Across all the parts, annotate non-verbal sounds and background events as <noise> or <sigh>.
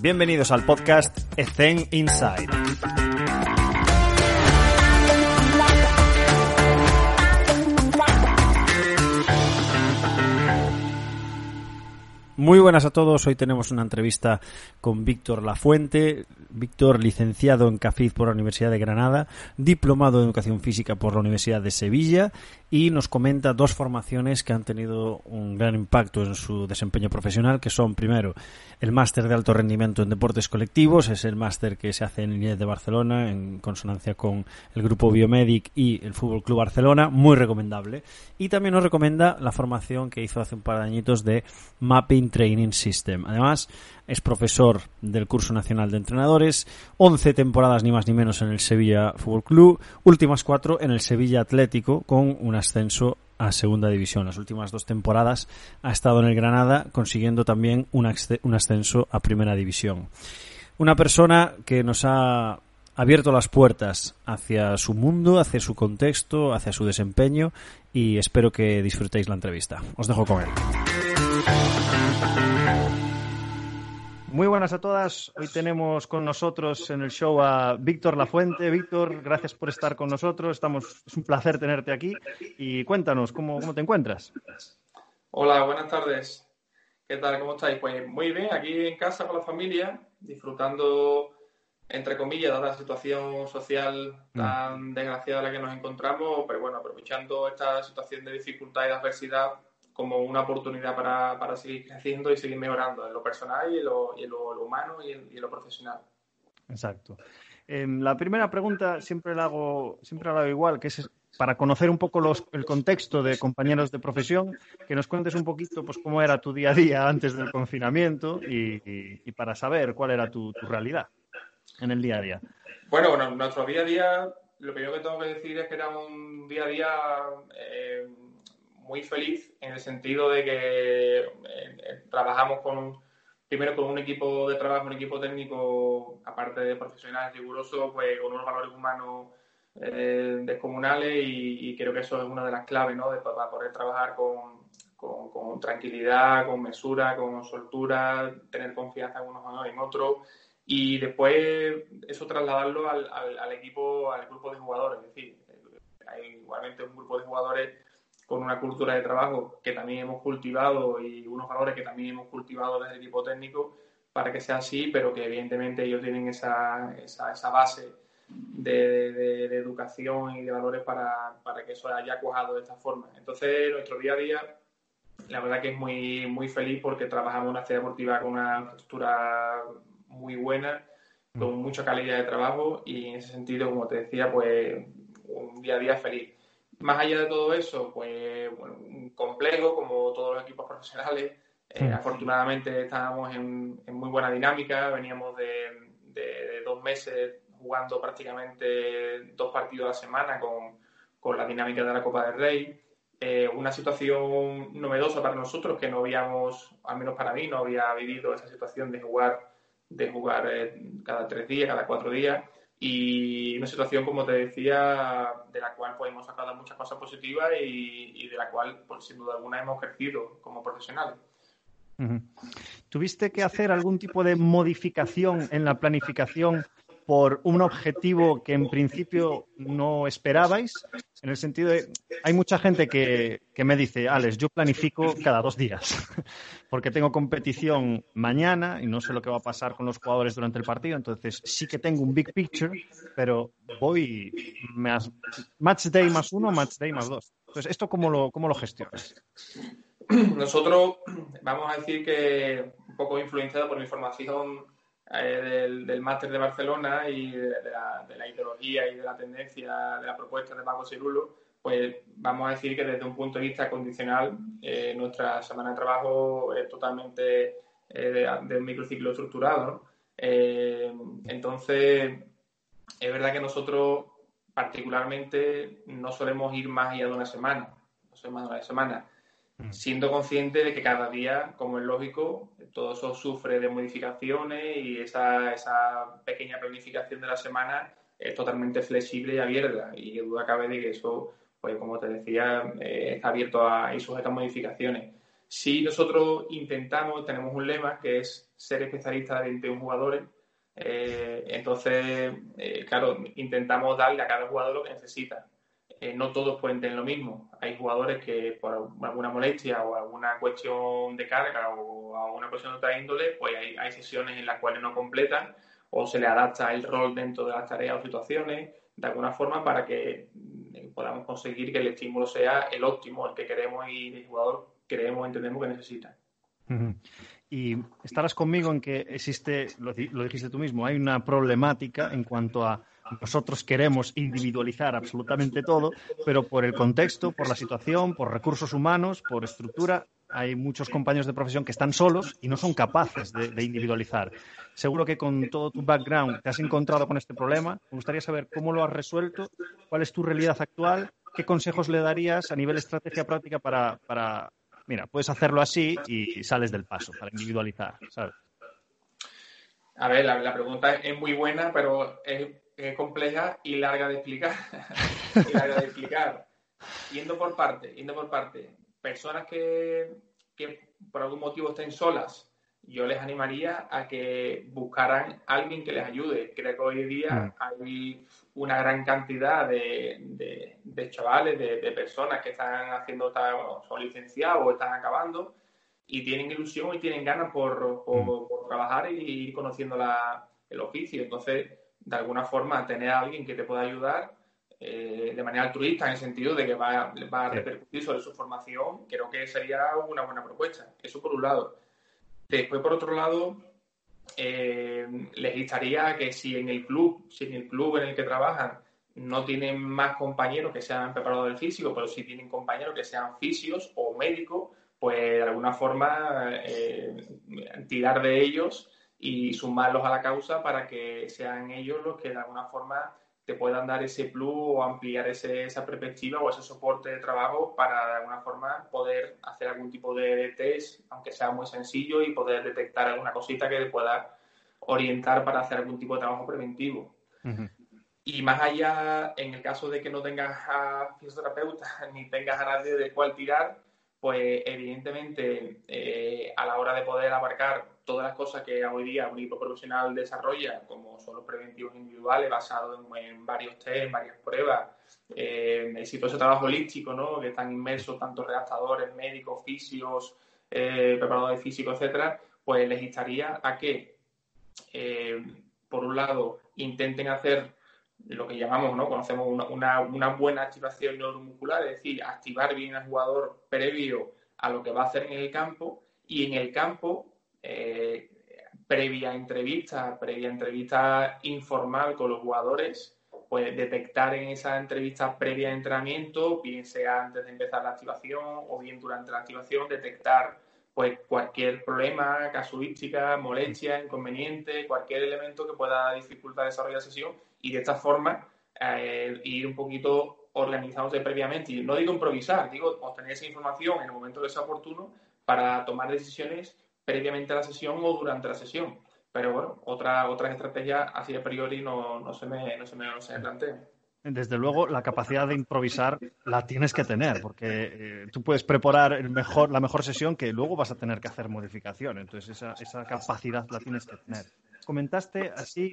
Bienvenidos al podcast Ethen Inside. Muy buenas a todos. Hoy tenemos una entrevista con Víctor Lafuente. Víctor, licenciado en CAFID por la Universidad de Granada, diplomado en Educación Física por la Universidad de Sevilla y nos comenta dos formaciones que han tenido un gran impacto en su desempeño profesional, que son primero el máster de alto rendimiento en deportes colectivos, es el máster que se hace en INED de Barcelona en consonancia con el grupo Biomedic y el Fútbol Club Barcelona, muy recomendable. Y también nos recomienda la formación que hizo hace un par de añitos de Mapping Training System. Además, es profesor del curso nacional de entrenadores, 11 temporadas ni más ni menos en el Sevilla Fútbol Club, últimas cuatro en el Sevilla Atlético con un ascenso a segunda división. Las últimas dos temporadas ha estado en el Granada consiguiendo también un, ascenso a primera división. Una persona que nos ha abierto las puertas hacia su mundo, hacia su contexto, hacia su desempeño y espero que disfrutéis la entrevista. Os dejo con él. Muy buenas a todas. Hoy tenemos con nosotros en el show a Víctor Lafuente. Víctor, gracias por estar con nosotros. Estamos, es un placer tenerte aquí. Y cuéntanos, ¿cómo, cómo te encuentras? Hola, buenas tardes. ¿Qué tal? ¿Cómo estáis? Pues muy bien, aquí en casa con la familia, disfrutando, entre comillas, de la situación social tan mm. desgraciada en la que nos encontramos, pero bueno, aprovechando esta situación de dificultad y de adversidad como una oportunidad para, para, seguir creciendo y seguir mejorando en lo personal y en lo, y en lo, humano y en, lo profesional. Exacto. Em, la primera pregunta siempre la hago, siempre la hago igual, que es para conocer un poco los, el contexto de compañeros de profesión, que nos cuentes un poquito pues, cómo era tu día a día antes del confinamiento y, y, para saber cuál era tu, tu, realidad en el día a día. Bueno, bueno, nuestro día a día, lo primero que tengo que decir es que era un día a día eh, muy feliz en el sentido de que eh, eh, trabajamos con primero con un equipo de trabajo, un equipo técnico, aparte de profesionales rigurosos, pues con unos valores humanos eh, descomunales y, creo que eso es una de las claves, ¿no? De, para poder trabajar con, con, tranquilidad, con mesura, con soltura, tener confianza en unos en otros y después eso trasladarlo al, al, al, equipo, al grupo de jugadores. Es decir, hay igualmente un grupo de jugadores con una cultura de trabajo que también hemos cultivado y unos valores que también hemos cultivado desde el equipo técnico para que sea así, pero que evidentemente ellos tienen esa, esa, esa base de, de, educación y de valores para, para, que eso haya cuajado de esta forma. Entonces, nuestro día a día, la verdad que es muy, muy feliz porque trabajamos una ciudad deportiva con una estructura muy buena, con mucha calidad de trabajo y en ese sentido, como te decía, pues un día a día feliz. Más allá de todo eso, pues bueno, un complejo como todos los equipos profesionales. Eh, afortunadamente estábamos en, muy buena dinámica, veníamos de, dos meses jugando prácticamente dos partidos a la semana con, con la dinámica de la Copa del Rey. Eh, una situación novedosa para nosotros que no habíamos, al menos para mí, no había vivido esa situación de jugar, de jugar eh, cada tres días, cada cuatro días y una situación, como te decía, de la cual pues, hemos sacado muchas cosas positivas y, de la cual, pues, sin duda alguna, hemos crecido como profesionales. ¿Tuviste que hacer algún tipo de modificación en la planificación por un objetivo que en principio no esperabais? En el sentido de, hay mucha gente que, me dice, Alex, yo planifico cada dos días, <laughs> porque tengo competición mañana y no sé lo que va a pasar con los jugadores durante el partido, entonces sí que tengo un big picture, pero voy más, match day más uno, match day más dos. Entonces, ¿esto cómo lo, cómo lo gestionas? Nosotros vamos a decir que un poco influenciado por la información eh, del, máster de Barcelona y de, la, ideología y de la tendencia de la propuesta de Paco Cirulo, pues vamos a decir que desde un punto de vista condicional, eh, nuestra semana de trabajo es totalmente eh, de, un microciclo estructurado. entonces, es verdad que nosotros particularmente no solemos ir más allá de una semana, no solemos más de una semana. Siendo consciente de que cada día, como es lógico, todo eso sufre de modificaciones y esa, esa pequeña planificación de la semana es totalmente flexible y abierta. Y duda cabe de que eso, pues como te decía, eh, está abierto a, y sujeto a modificaciones. Sí, nosotros intentamos, tenemos un lema que es ser especialista de 21 jugadores. Eh, entonces, eh, claro, intentamos darle a cada jugador lo que necesita. Eh, no todos pueden tener lo mismo. Hay jugadores que por alguna molestia o alguna cuestión de carga o alguna cuestión de otra índole, pues hay, hay sesiones en las cuales no completan o se le adapta el rol dentro de las tareas o situaciones de alguna forma para que mm, podamos conseguir que el estímulo sea el óptimo, el que queremos y el jugador creemos, entendemos que necesita. Y estarás conmigo en que existe, lo, dijiste tú mismo, hay una problemática en cuanto a nosotros queremos individualizar absolutamente todo, pero por el contexto, por la situación, por recursos humanos, por estructura, hay muchos compañeros de profesión que están solos y no son capaces de, individualizar. Seguro que con todo tu background te has encontrado con este problema. Me gustaría saber cómo lo has resuelto, cuál es tu realidad actual, qué consejos le darías a nivel estrategia práctica para, mira, puedes hacerlo así y sales del paso para individualizar, ¿sabes? A ver, la, pregunta es muy buena, pero compleja y larga de explicar. <laughs> y larga de explicar. Yendo por parte, yendo por parte. Personas que, que por algún motivo estén solas, yo les animaría a que buscaran a alguien que les ayude. Creo que hoy día mm. hay una gran cantidad de, de, chavales, de, personas que están haciendo, son licenciados o están acabando y tienen ilusión y tienen ganas por, por, mm. trabajar y ir conociendo la, el oficio. Entonces, de alguna forma, tener a alguien que te pueda ayudar eh, de manera altruista, en el sentido de que va, va a repercutir sobre su formación, creo que sería una buena propuesta. Eso por un lado. Después, por otro lado, eh, les instaría que si en el club, si en el club en el que trabajan no tienen más compañeros que sean preparadores físicos, pero si tienen compañeros que sean fisios o médicos, pues de alguna forma eh, tirar de ellos y sumarlos a la causa para que sean ellos los que de alguna forma te puedan dar ese plus o ampliar ese, esa perspectiva o ese soporte de trabajo para de alguna forma poder hacer algún tipo de, test, aunque sea muy sencillo, y poder detectar alguna cosita que te pueda orientar para hacer algún tipo de trabajo preventivo. Y más allá, en el caso de que no tengas a fisioterapeuta <laughs> ni tengas a nadie de cual tirar, pues evidentemente eh, a la hora de poder abarcar todas las cosas que hoy día un equipo profesional desarrolla, como son los preventivos individuales basados en, varios test, varias pruebas, eh, exitoso trabajo holístico, ¿no? que están inmersos tanto redactadores, médicos, fisios, eh, preparadores físicos, etcétera, pues les instaría a que, eh, por un lado, intenten hacer lo que llamamos, ¿no? Conocemos una, una, buena activación neuromuscular, es decir, activar bien al jugador previo a lo que va a hacer en el campo y en el campo, eh, previa entrevista, previa entrevista informal con los jugadores, pues detectar en esa entrevista previa de entrenamiento, bien sea antes de empezar la activación o bien durante la activación, detectar pues cualquier problema, casuística, molestia, inconveniente, cualquier elemento que pueda dificultar desarrollar la sesión y de esta forma eh, ir un poquito organizándose previamente. Y no digo improvisar, digo obtener esa información en el momento que sea oportuno para tomar decisiones previamente a la sesión o durante la sesión. Pero bueno, otra, otras estrategias así a priori no, no, se me, no, se me, no se me plantean desde luego la capacidad de improvisar la tienes que tener, porque eh, tú puedes preparar la mejor sesión que luego vas a tener que hacer modificación. Entonces esa, esa capacidad la tienes que tener. Comentaste así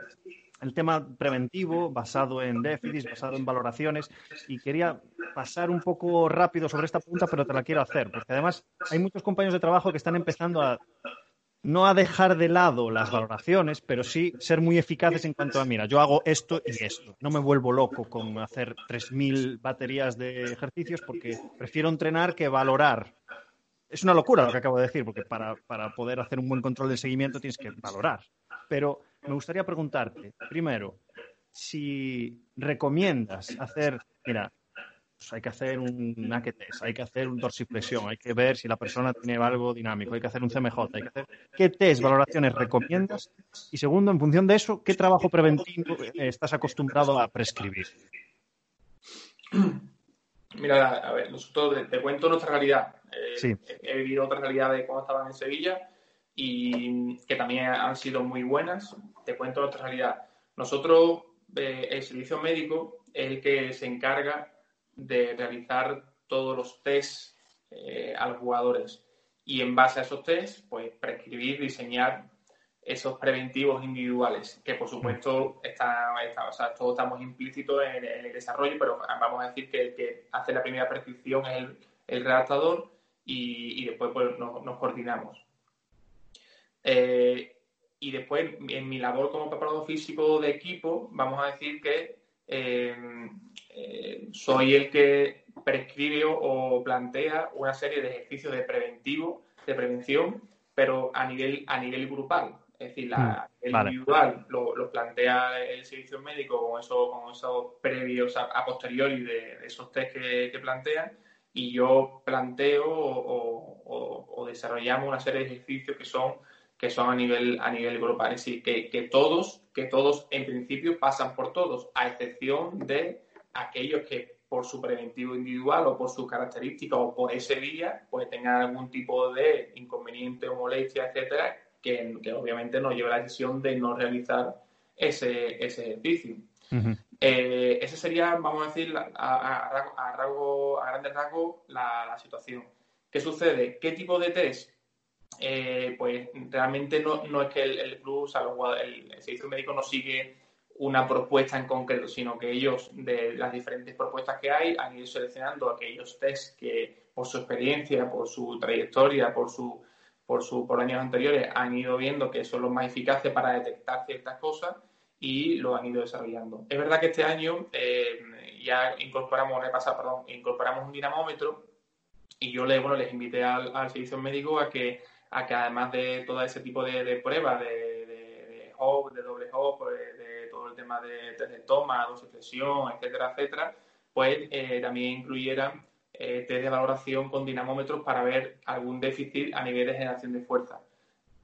el tema preventivo basado en déficits, basado en valoraciones, y quería pasar un poco rápido sobre esta pregunta, pero te la quiero hacer, porque además hay muchos compañeros de trabajo que están empezando a no a dejar de lado las valoraciones, pero sí ser muy eficaces en cuanto a, mira, yo hago esto y esto. No me vuelvo loco con hacer 3.000 baterías de ejercicios porque prefiero entrenar que valorar. Es una locura lo que acabo de decir, porque para, para poder hacer un buen control de seguimiento tienes que valorar. Pero me gustaría preguntarte, primero, si recomiendas hacer, mira, pues hay que hacer un naked test, hay que hacer un dorsiflexión, hay que ver si la persona tiene algo dinámico, hay que hacer un CMJ, hay que hacer qué test, valoraciones recomiendas y segundo, en función de eso, qué trabajo preventivo estás acostumbrado a prescribir. Mira, a ver, nosotros te, cuento nuestra realidad. Eh, he vivido otra realidad de cómo estaban en Sevilla y que también han sido muy buenas. Te cuento nuestra realidad. Nosotros, eh, el servicio médico es el que se encarga de realizar todos los tests eh, a los jugadores. y en base a esos test, pues prescribir, diseñar esos preventivos individuales, que por supuesto está, o sea, todos estamos implícitos en, el desarrollo, pero vamos a decir que el que hace la primera prescripción es el, redactador y, después pues, nos, coordinamos. Eh, y después, en mi labor como preparador físico de equipo, vamos a decir que eh, eh, soy el que prescribe o plantea una serie de ejercicios de preventivo, de prevención, pero a nivel, a nivel grupal. Es decir, la, mm, el individual lo, plantea el servicio médico con, eso, con esos previos a, posteriori de, esos test que, que, plantean y yo planteo o, desarrollamos una serie de ejercicios que son que son a nivel a nivel grupal. Es decir, que, que, todos, que todos en principio pasan por todos, a excepción de aquellos que por su preventivo individual o por sus características o por ese día, pues tengan algún tipo de inconveniente o molestia, etcétera, que, obviamente nos lleva a la decisión de no realizar ese, ese ejercicio. eh, ese sería, vamos a decir, a, a, a, grandes rasgos, la, situación. ¿Qué sucede? ¿Qué tipo de test? Eh, pues realmente no, no, es que el, el club, o sea, el, el, servicio médico no sigue una propuesta en concreto, sino que ellos, de las diferentes propuestas que hay, han ido seleccionando aquellos test que, por su experiencia, por su trayectoria, por su por, su, por años anteriores han ido viendo que son los más eficaces para detectar ciertas cosas y lo han ido desarrollando. Es verdad que este año eh, ya incorporamos, perdón, incorporamos un dinamómetro y yo le, bueno, les invité al, servicio médico a que, a que además de todo ese tipo de, pruebas, de, de, de hop, de doble hop, de, todo el tema de, de toma, dosificación, etcétera, etcétera, pues eh, también incluyeran eh, test de valoración con dinamómetros para ver algún déficit a nivel de generación de fuerza.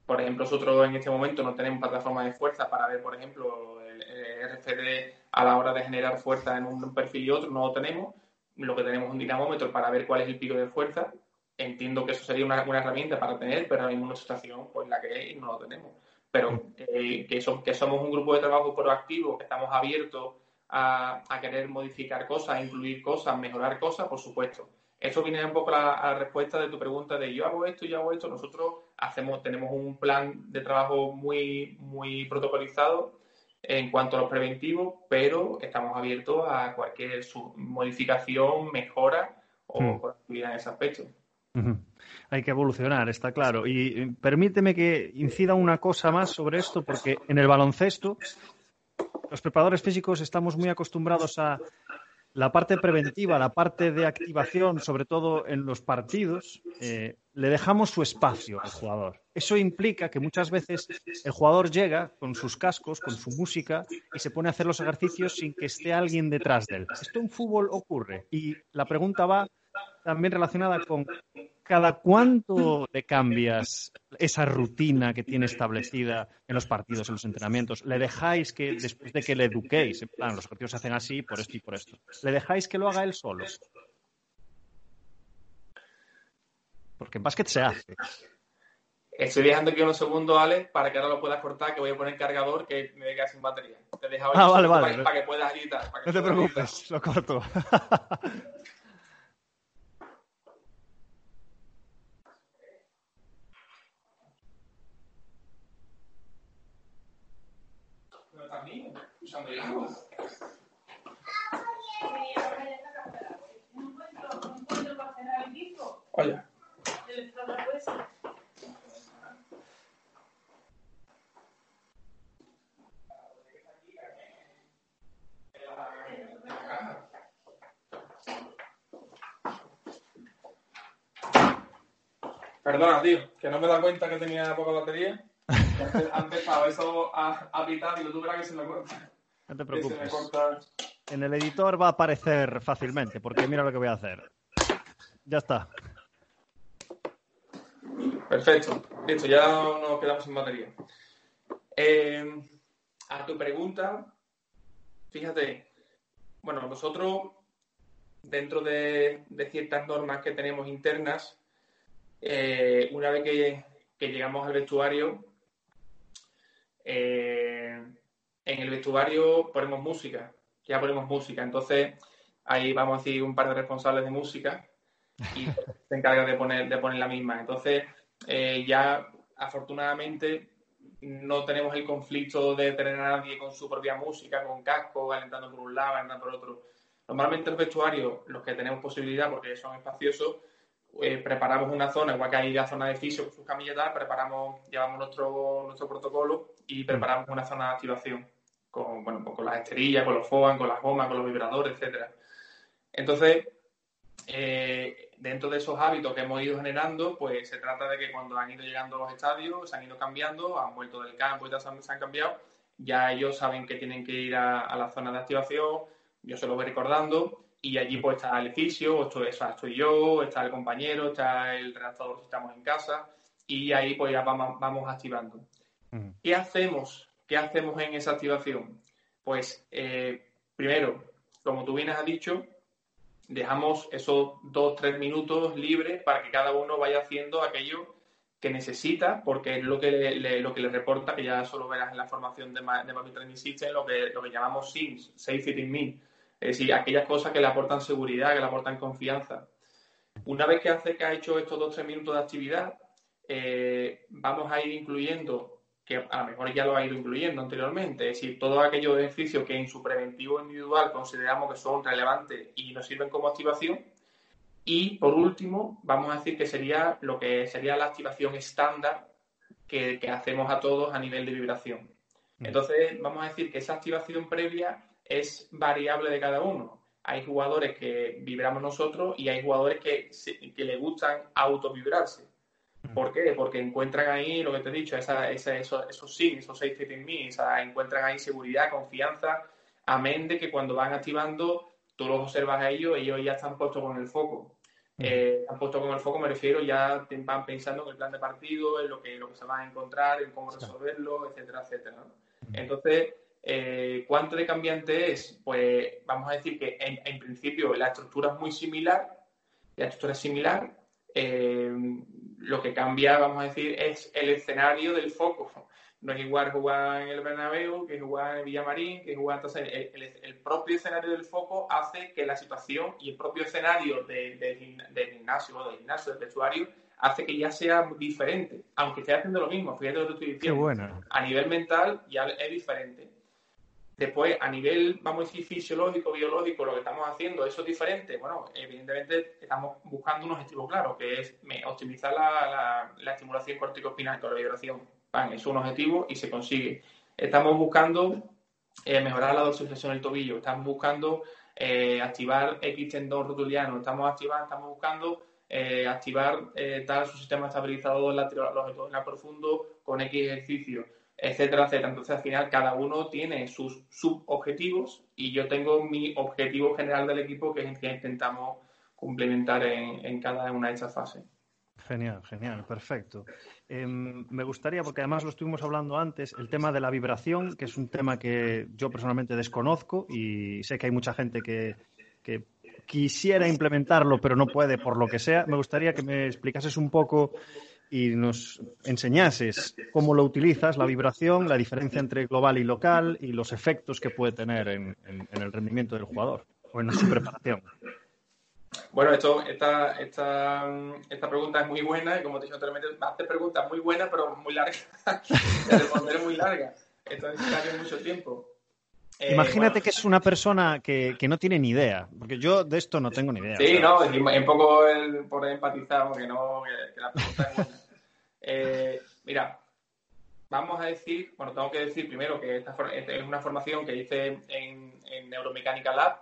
Por ejemplo, nosotros en este momento no tenemos plataforma de fuerza para ver, por ejemplo, el, RFD a la hora de generar fuerza en un perfil y otro, no lo tenemos. Lo que tenemos es un dinamómetro para ver cuál es el pico de fuerza. Entiendo que eso sería una, herramienta para tener, pero en una situación pues la que es no lo tenemos. Pero eh, que, que somos un grupo de trabajo proactivo, que estamos abiertos a, querer modificar cosas, incluir cosas, mejorar cosas, por supuesto. Eso viene un poco a la, respuesta de tu pregunta de yo hago esto, yo hago esto. Nosotros hacemos, tenemos un plan de trabajo muy, muy protocolizado en cuanto a los preventivos, pero estamos abiertos a cualquier modificación, mejora o actividad en ese aspecto. Hay que evolucionar, está claro. Y eh, permíteme que incida una cosa más sobre esto, porque en el baloncesto los preparadores físicos estamos muy acostumbrados a la parte preventiva, la parte de activación, sobre todo en los partidos, eh, le dejamos su espacio al jugador. Eso implica que muchas veces el jugador llega con sus cascos, con su música y se pone a hacer los ejercicios sin que esté alguien detrás de él. Esto en fútbol ocurre y la pregunta va también relacionada con cada cuánto le cambias esa rutina que tiene establecida en los partidos, en los entrenamientos. ¿Le dejáis que, después de que le eduquéis, en plan, los partidos se hacen así por esto y por esto, ¿le dejáis que lo haga él solo? Porque en básquet se hace. Estoy dejando aquí unos segundos, Alex, para que ahora lo puedas cortar, que voy a poner cargador que me queda sin batería. Te he dejado ah, vale, vale. Para, que puedas editar. no te preocupes, lo corto. <laughs> Oye. Perdona, tío, que no me da cuenta que tenía poca batería. Han empezado eso a, a pitar y lo tuve que se me corta. No te preocupes. En el editor va a aparecer fácilmente, porque mira lo que voy a hacer. Ya está. Perfecto. Listo, ya nos quedamos sin batería. Eh, a tu pregunta, fíjate, bueno, nosotros, dentro de, ciertas normas que tenemos internas, eh, una vez que, llegamos al vestuario, eh, en el vestuario ponemos música, ya ponemos música. Entonces, ahí vamos a decir un par de responsables de música. Y <laughs> se encarga de poner, de poner la misma. Entonces, eh, ya afortunadamente no tenemos el conflicto de tener a nadie con su propia música, con casco, alentando por un lado, alentando por otro. Normalmente los vestuarios, los que tenemos posibilidad, porque son espaciosos, eh, preparamos una zona, igual que hay la zona de fisio con sus camilletas, preparamos, llevamos nuestro, nuestro protocolo y preparamos una zona de activación con, bueno, pues con las esterillas, con los FOAN, con las gomas, con los vibradores, etcétera. Entonces, eh, dentro de esos hábitos que hemos ido generando, pues se trata de que cuando han ido llegando los estadios, se han ido cambiando, han vuelto del campo y ya se han, cambiado, ya ellos saben que tienen que ir a, la zona de activación, yo se lo voy recordando, y allí pues está el fisio, estoy, estoy yo, está el compañero, está el redactador si estamos en casa, y ahí pues ya vamos, vamos activando. ¿Qué hacemos? ¿Qué hacemos en esa activación? Pues eh, primero, como tú bien has dicho, dejamos esos dos, tres minutos libres para que cada uno vaya haciendo aquello que necesita, porque es lo que le, lo que le reporta, que ya solo verás en la formación de, de Mami Training System, lo que, lo que llamamos SIMS, Safe in Me. Es decir, aquellas cosas que le aportan seguridad, que le aportan confianza. Una vez que hace que ha hecho estos dos, tres minutos de actividad, eh, vamos a ir incluyendo que a lo mejor ya lo ha ido incluyendo anteriormente, es decir, todos aquellos ejercicios que en su preventivo individual consideramos que son relevantes y nos sirven como activación. Y por último, vamos a decir que sería lo que sería la activación estándar que, hacemos a todos a nivel de vibración. Mm. Entonces, vamos a decir que esa activación previa es variable de cada uno. Hay jugadores que vibramos nosotros y hay jugadores que, que le gustan autovibrarse. ¿Por qué? Porque encuentran ahí, lo que te he dicho, esa, esa, esos, esos sí, esos seis in me, encuentran ahí seguridad, confianza, amén de que cuando van activando, tú los observas a ellos, ellos ya están puestos con el foco. Eh, están puestos con el foco, me refiero, ya van pensando en el plan de partido, en lo que, lo que se van a encontrar, en cómo resolverlo, etcétera, etcétera. Entonces, eh, ¿cuánto de cambiante es? Pues vamos a decir que en, en principio la estructura es muy similar, la estructura es similar, eh, lo que cambia, vamos a decir, es el escenario del foco. No es igual jugar en el Bernabéu que jugar en Villamarín, que jugar... Entonces, el, propio escenario del foco hace que la situación y el propio escenario del gimnasio, del gimnasio, del vestuario, hace que ya sea diferente. Aunque esté haciendo lo mismo, fíjate lo que estoy diciendo. bueno. A nivel mental ya es diferente. Después, a nivel, vamos a decir, fisiológico, biológico, lo que estamos haciendo, ¿eso es diferente? Bueno, evidentemente estamos buscando un objetivo claro, que es optimizar la, estimulación corticospinal con la vibración. es un objetivo y se consigue. Estamos buscando eh, mejorar la dorsiflexión del tobillo, estamos buscando eh, activar X tendón rotuliano, estamos, activando, estamos buscando eh, activar tal su sistema estabilizador lateral, los profundo con X ejercicio etcétera, etcétera. Entonces, al final, cada uno tiene sus subobjetivos y yo tengo mi objetivo general del equipo, que es el que intentamos complementar en, cada una de estas fases. Genial, genial, perfecto. Em, me gustaría, porque además lo estuvimos hablando antes, el tema de la vibración, que es un tema que yo personalmente desconozco y sé que hay mucha gente que, que quisiera implementarlo, pero no puede por lo que sea. Me gustaría que me explicases un poco y nos enseñases cómo lo utilizas, la vibración, la diferencia entre global y local y los efectos que puede tener en, el rendimiento del jugador o en su preparación. Bueno, esto, esta, esta, esta pregunta es muy buena y como te he dicho anteriormente, me hace preguntas muy buenas pero muy largas. <laughs> responder muy larga. Esto necesita mucho tiempo. Eh, Imagínate que es una persona que, que, no tiene ni idea, porque yo de esto no tengo ni idea. Sí, no, un poco el, por empatizar, porque no, que, la pregunta es buena. Eh, mira, vamos a decir, bueno, tengo que decir primero que esta, es una formación que hice en, en Neuromecánica Lab,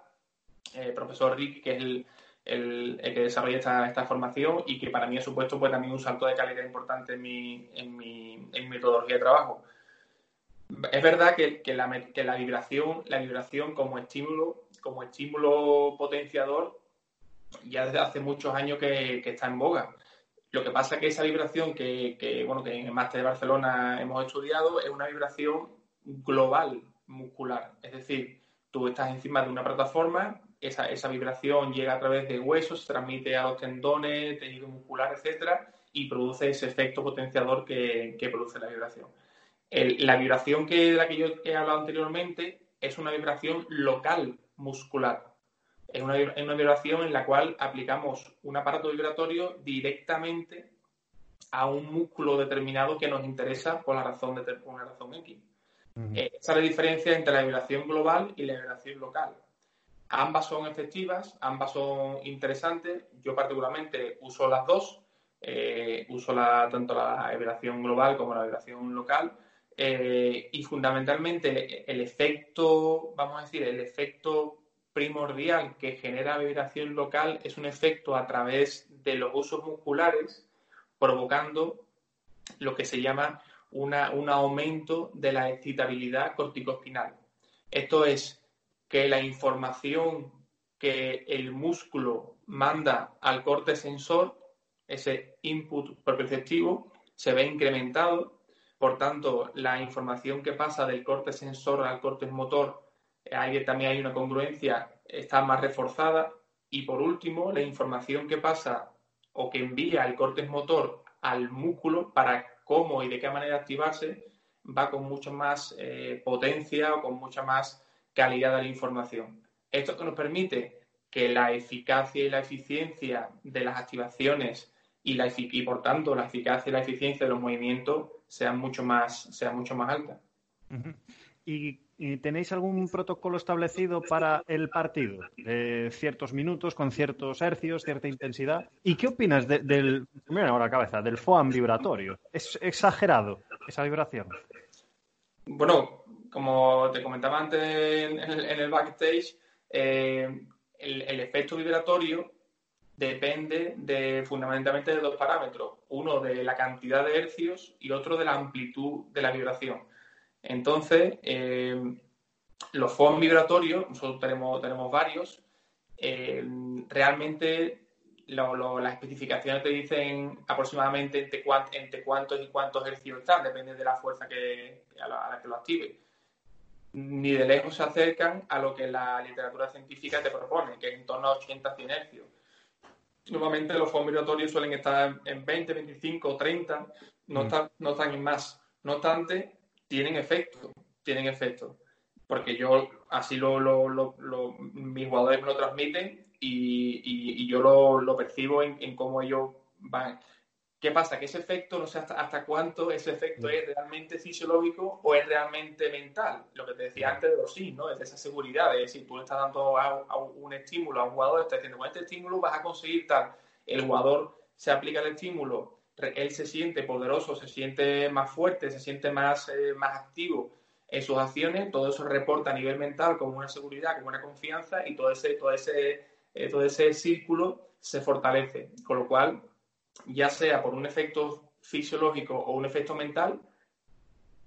el profesor Rick, que es el, el, que desarrolla esta, esta, formación y que para mí ha supuesto pues, también un salto de calidad importante en mi, en mi, en mi metodología de trabajo. Es verdad que, que, la, que, la, vibración, la vibración como estímulo, como estímulo potenciador, ya desde hace muchos años que, que está en boga. Lo que pasa es que esa vibración que, bueno, que en el máster de Barcelona hemos estudiado es una vibración global muscular. Es decir, tú estás encima de una plataforma, esa, vibración llega a través de huesos, se transmite a los tendones, tejido muscular, etcétera, y produce ese efecto potenciador que, produce la vibración. la vibración que, de la que yo he hablado anteriormente es una vibración local muscular. Es una, una vibración en la cual aplicamos un aparato vibratorio directamente a un músculo determinado que nos interesa por la razón de por una razón X. Eh, esa es la diferencia entre la vibración global y la vibración local. Ambas son efectivas, ambas son interesantes. Yo particularmente uso las dos. Eh, uso la, tanto la vibración global como la vibración local. Eh, y fundamentalmente el efecto, vamos a decir, el efecto primordial que genera vibración local es un efecto a través de los usos musculares, provocando lo que se llama un aumento de la excitabilidad corticospinal. Esto es que la información que el músculo manda al corte sensor, ese input perceptivo, se ve incrementado. Por tanto, la información que pasa del corte sensor al corte motor, también hay una congruencia, está más reforzada. Y por último, la información que pasa o que envía el corte motor al músculo para cómo y de qué manera activarse, va con mucha más eh, potencia o con mucha más calidad de la información. Esto que nos permite que la eficacia y la eficiencia de las activaciones y, la, y por tanto la eficacia y la eficiencia de los movimientos sean mucho más, sean mucho más altas. ¿Y, tenéis algún protocolo establecido para el partido? De ciertos minutos, con ciertos hercios, cierta intensidad. ¿Y qué opinas del, mira ahora cabeza, del foam vibratorio? ¿Es exagerado esa vibración? Bueno, como te comentaba antes en, el backstage, eh, el, efecto vibratorio depende de, fundamentalmente de dos parámetros. Uno de la cantidad de hercios y otro de la amplitud de la vibración. Entonces, eh, los foam vibratorios, nosotros tenemos, tenemos varios, eh, realmente las especificaciones te dicen aproximadamente entre, cuántos y cuántos hercios están, depende de la fuerza que, a, la, que lo active. Ni de lejos se acercan a lo que la literatura científica te propone, que es en torno a 80-100 hercios. Normalmente los foam vibratorios suelen estar en 20, 25, 30, no, mm. están, no están en más. No obstante, tienen efecto, tienen efecto. Porque yo así lo, lo, mis jugadores me lo transmiten y, yo lo, percibo en, cómo ellos van. ¿Qué pasa? Que ese efecto, no sé hasta, hasta cuánto ese efecto mm. es realmente fisiológico o es realmente mental. Lo que te decía antes de los sí, ¿no? Es de esa seguridad, de decir, tú le estás dando a, un estímulo a un jugador, estás diciendo, con este estímulo vas a conseguir tal. El jugador se aplica el estímulo él se siente poderoso, se siente más fuerte, se siente más, eh, más activo en sus acciones, todo eso reporta a nivel mental como una seguridad, como una confianza y todo ese, todo ese, eh, todo ese círculo se fortalece. Con lo cual, ya sea por un efecto fisiológico o un efecto mental,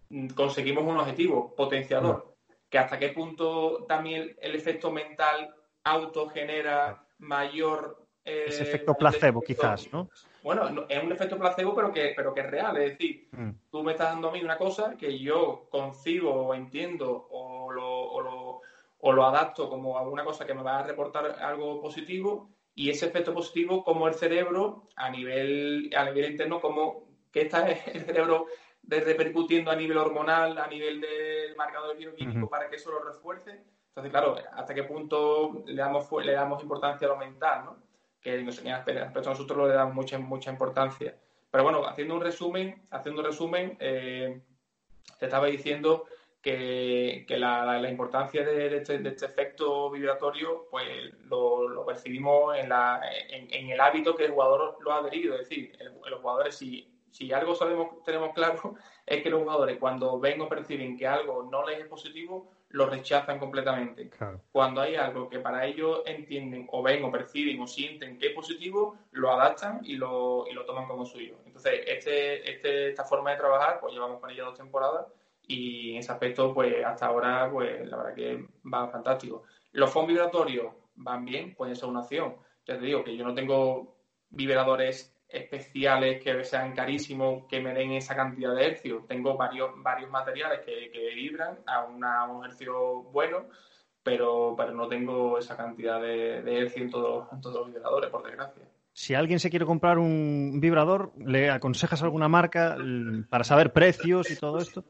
mm, conseguimos un objetivo potenciador. Que hasta qué punto también el efecto mental auto genera mayor... Ese efecto placebo, quizás, ¿no? Bueno, es un efecto placebo, pero que, pero que es real. Es decir, mm. tú me estás dando a mí una cosa que yo concibo o entiendo o lo, o lo, adapto como a una cosa que me va a reportar algo positivo y ese efecto positivo, como el cerebro a nivel, a nivel interno, como que está <laughs> el cerebro repercutiendo a nivel hormonal, a nivel del marcador bioquímico para que eso lo refuerce. Entonces, claro, hasta qué punto le damos, le damos importancia a lo mental, ¿no? Que en aspecto nosotros le damos mucha, mucha importancia. Pero bueno, haciendo un resumen, haciendo un resumen, eh, te estaba diciendo que, la, importancia este, de, este, efecto vibratorio, pues lo, percibimos en, la, en, el hábito que el jugador lo ha adherido. Es decir, los jugadores, si, si algo sabemos, tenemos claro, <laughs> es que los jugadores cuando ven o perciben que algo no les es positivo, lo rechazan completamente. Cuando hay algo que para ellos entienden o ven o perciben o sienten que es positivo, lo adaptan y lo, y lo toman como suyo. Entonces, este, este, esta forma de trabajar, pues llevamos con ella dos temporadas y en ese aspecto, pues hasta ahora, pues la verdad que va fantástico. Los fondos vibratorios van bien, pueden ser una opción. Ya te digo que yo no tengo vibradores especiales que sean carísimos, que me den esa cantidad de hercios. Tengo varios, varios materiales que, vibran a, un hercio bueno, pero, pero no tengo esa cantidad de, de hercios en, todos los vibradores, por desgracia. Si alguien se quiere comprar un vibrador, ¿le aconsejas alguna marca para saber precios y todo esto?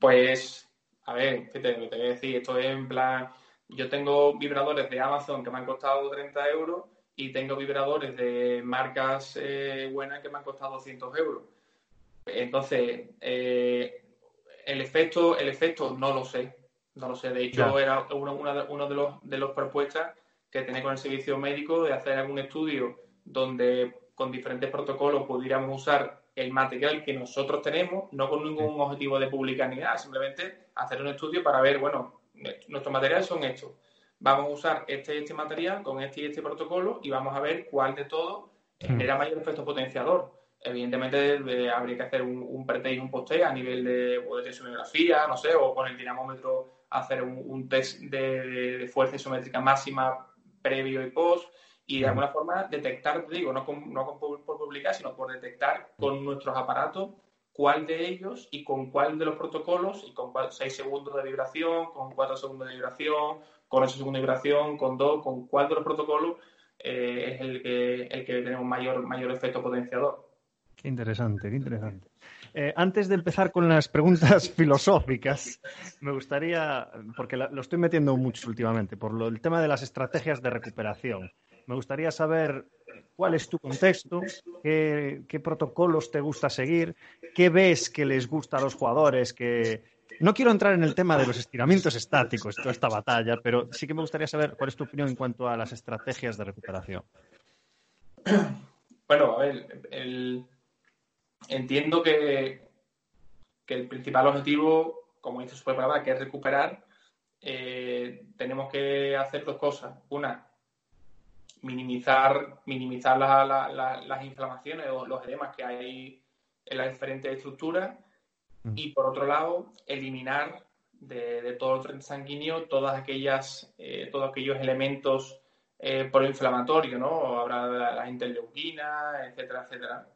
Pues, a ver, ¿qué te, te voy a decir? Esto es en plan Yo tengo vibradores de Amazon que me han costado 30 euros y tengo vibradores de marcas eh, buenas que me han costado 200 euros. Entonces, eh, el efecto, el efecto no lo sé, no lo sé. De hecho, era uno, uno de, los, de los propuestas que tenía con el servicio médico de hacer algún estudio donde con diferentes protocolos pudiéramos usar el material que nosotros tenemos, no con ningún objetivo de publicar ni nada, simplemente hacer un estudio para ver, bueno, nuestros materiales son estos. Vamos a usar este este material con este y este protocolo y vamos a ver cuál de todos genera mayor efecto potenciador. Evidentemente eh, habría que hacer un, un pre y un post a nivel de, de tensiografía, no sé, o con el dinamómetro hacer un, test de, fuerza isométrica máxima previo y post y de alguna forma detectar, digo, no, no por publicar, sino por detectar con nuestros aparatos cuál de ellos y con cuál de los protocolos, y con 6 segundos de vibración, con 4 segundos de vibración, con 8 segundos de vibración, con 2, con cuál de los protocolos eh, es el que, el que tenemos mayor, mayor efecto potenciador. Qué interesante, qué interesante. Eh, antes de empezar con las preguntas <laughs> filosóficas, me gustaría, porque lo estoy metiendo mucho últimamente, por lo, el tema de las estrategias de recuperación. Me gustaría saber cuál es tu contexto, qué, protocolos te gusta seguir, qué ves que les gusta a los jugadores, que no quiero entrar en el tema de los estiramientos estáticos, toda esta batalla, pero sí que me gustaría saber cuál es tu opinión en cuanto a las estrategias de recuperación. Bueno, a ver, entiendo que, el principal objetivo, como dice su palabra, que es recuperar, eh, tenemos que hacer dos cosas. Una, minimizar, minimizar las inflamaciones o los edemas que hay en las diferentes estructuras. Y por otro lado eliminar de, todo el tren sanguíneo todas aquellas eh, todos aquellos elementos eh, proinflamatorios, ¿no? Habrá las interleuquinas, etcétera, etcétera.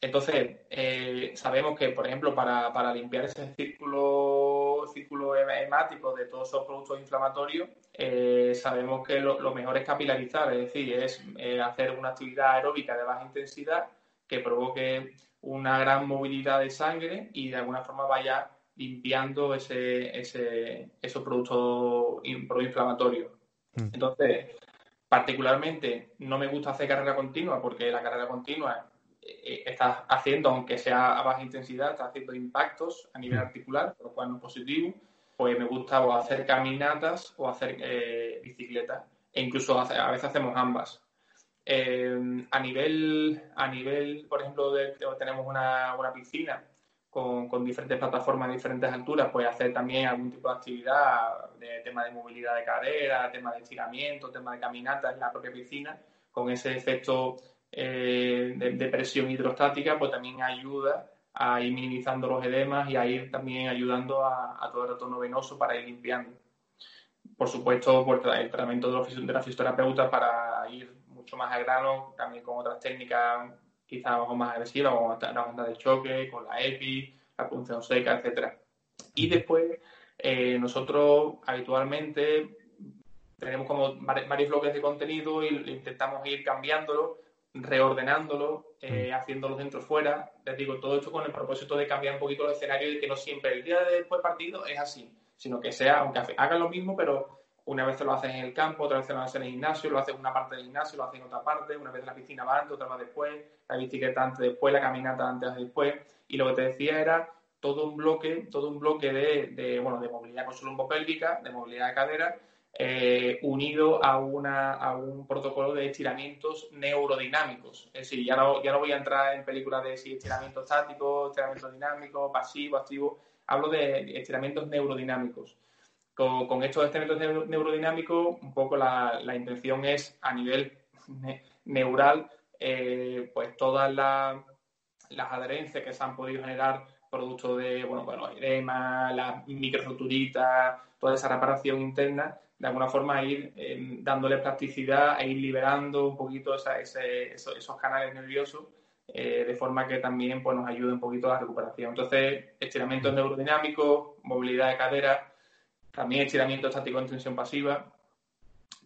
Entonces, eh, sabemos que, por ejemplo, para, limpiar ese círculo, círculo hemático de todos esos productos inflamatorios, eh, sabemos que lo, mejor es capilarizar, es decir, es hacer una actividad aeróbica de baja intensidad que provoque una gran movilidad de sangre y de alguna forma vaya limpiando ese, ese, esos productos proinflamatorios. Mm. Entonces, particularmente no me gusta hacer carrera continua porque la carrera continua eh, estás haciendo, aunque sea a baja intensidad, estás haciendo impactos a nivel mm. articular, por lo cual no es positivo, pues me gusta o hacer caminatas o hacer eh, bicicletas, e incluso a veces hacemos ambas. Eh, a, nivel, a nivel, por ejemplo, tenemos una, una piscina con, con, diferentes plataformas a diferentes alturas, pues hacer también algún tipo de actividad de tema de movilidad de cadera, tema de estiramiento, tema de caminatas en la propia piscina, con ese efecto eh, de, presión hidrostática, pues también ayuda a ir minimizando los edemas y a ir también ayudando a, todo el retorno venoso para ir limpiando. Por supuesto, por el tratamiento de, la fisioterapeuta para ir mucho más al grano, también con otras técnicas quizás más agresivas, como la onda de choque, con la EPI, la punción seca, etcétera. Y después, eh, nosotros habitualmente tenemos como varios bloques de contenido y intentamos ir cambiándolo reordenándolo, eh, mm. haciéndolo dentro fuera. Les digo, todo esto con el propósito de cambiar un poquito el escenario y que no siempre el día después partido es así, sino que sea, aunque hagan lo mismo, pero una vez lo haces en el campo, otra vez lo haces en el gimnasio, lo haces en una parte del gimnasio, lo haces en otra parte, una vez la piscina va antes, otra vez después, la bicicleta antes después, la caminata antes después. Y lo que te decía era todo un bloque, todo un bloque de, de bueno, de movilidad pélvica, de movilidad de cadera, eh, unido a, una, a un protocolo de estiramientos neurodinámicos. Es decir, ya no, ya no voy a entrar en películas de si estiramiento estático, estiramiento dinámico, pasivo, activo. Hablo de estiramientos neurodinámicos. Con, estos estiramientos neurodinámicos, un poco la, la intención es a nivel neural, eh, pues todas las adherencias que se han podido generar producto de, bueno, bueno, edema, las microroturitas, toda esa reparación interna, de alguna forma ir em, dándole plasticidad e ir liberando un poquito esos, canales nerviosos eh, de forma que también pues, nos ayude un poquito a la recuperación. Entonces, estiramientos neurodinámicos, movilidad de cadera, también estiramiento estático en tensión pasiva,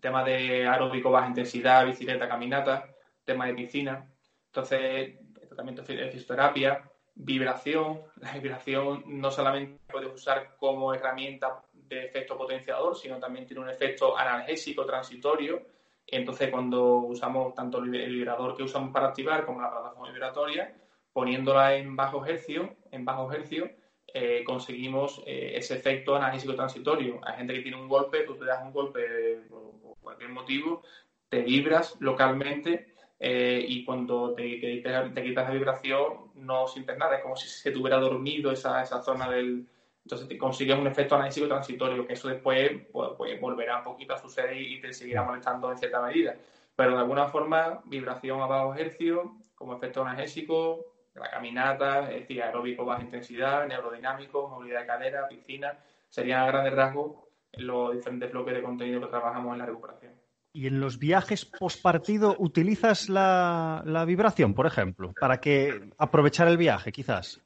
tema de aeróbico baja intensidad, bicicleta, caminata, tema de piscina. Entonces, tratamiento de fisioterapia, vibración. La vibración no solamente puedes usar como herramienta de efecto potenciador, sino también tiene un efecto analgésico transitorio. Entonces, cuando usamos tanto el vibrador que usamos para activar como la plataforma vibratoria, poniéndola en bajo hercio, en bajo hercio, eh, conseguimos eh, ese efecto analgésico transitorio. Hay gente que tiene un golpe, tú te das un golpe por, cualquier motivo, te vibras localmente eh, y cuando te, te, quitas la vibración no sientes nada, es como si se te hubiera dormido esa, esa zona del... Entonces te consigues un efecto analgésico transitorio, que eso después pues, pues volverá un poquito a suceder y te seguirá molestando en cierta medida. Pero de alguna forma, vibración a bajo hercio, como efecto analgésico, la caminata, es decir, aeróbico baja intensidad, neurodinámico, movilidad de cadera, piscina, serían a grandes rasgos los diferentes bloques de contenido que trabajamos en la recuperación. ¿Y en los viajes post partido utilizas la, vibración, por ejemplo, para que aprovechar el viaje, quizás?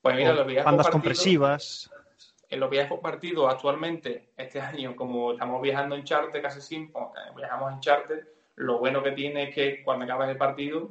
Pues mira, los viajes bandas compresivas. En los viajes post partido, actualmente, este año, como estamos viajando en charter casi siempre, viajamos en charter, lo bueno que tiene es que cuando acabas el partido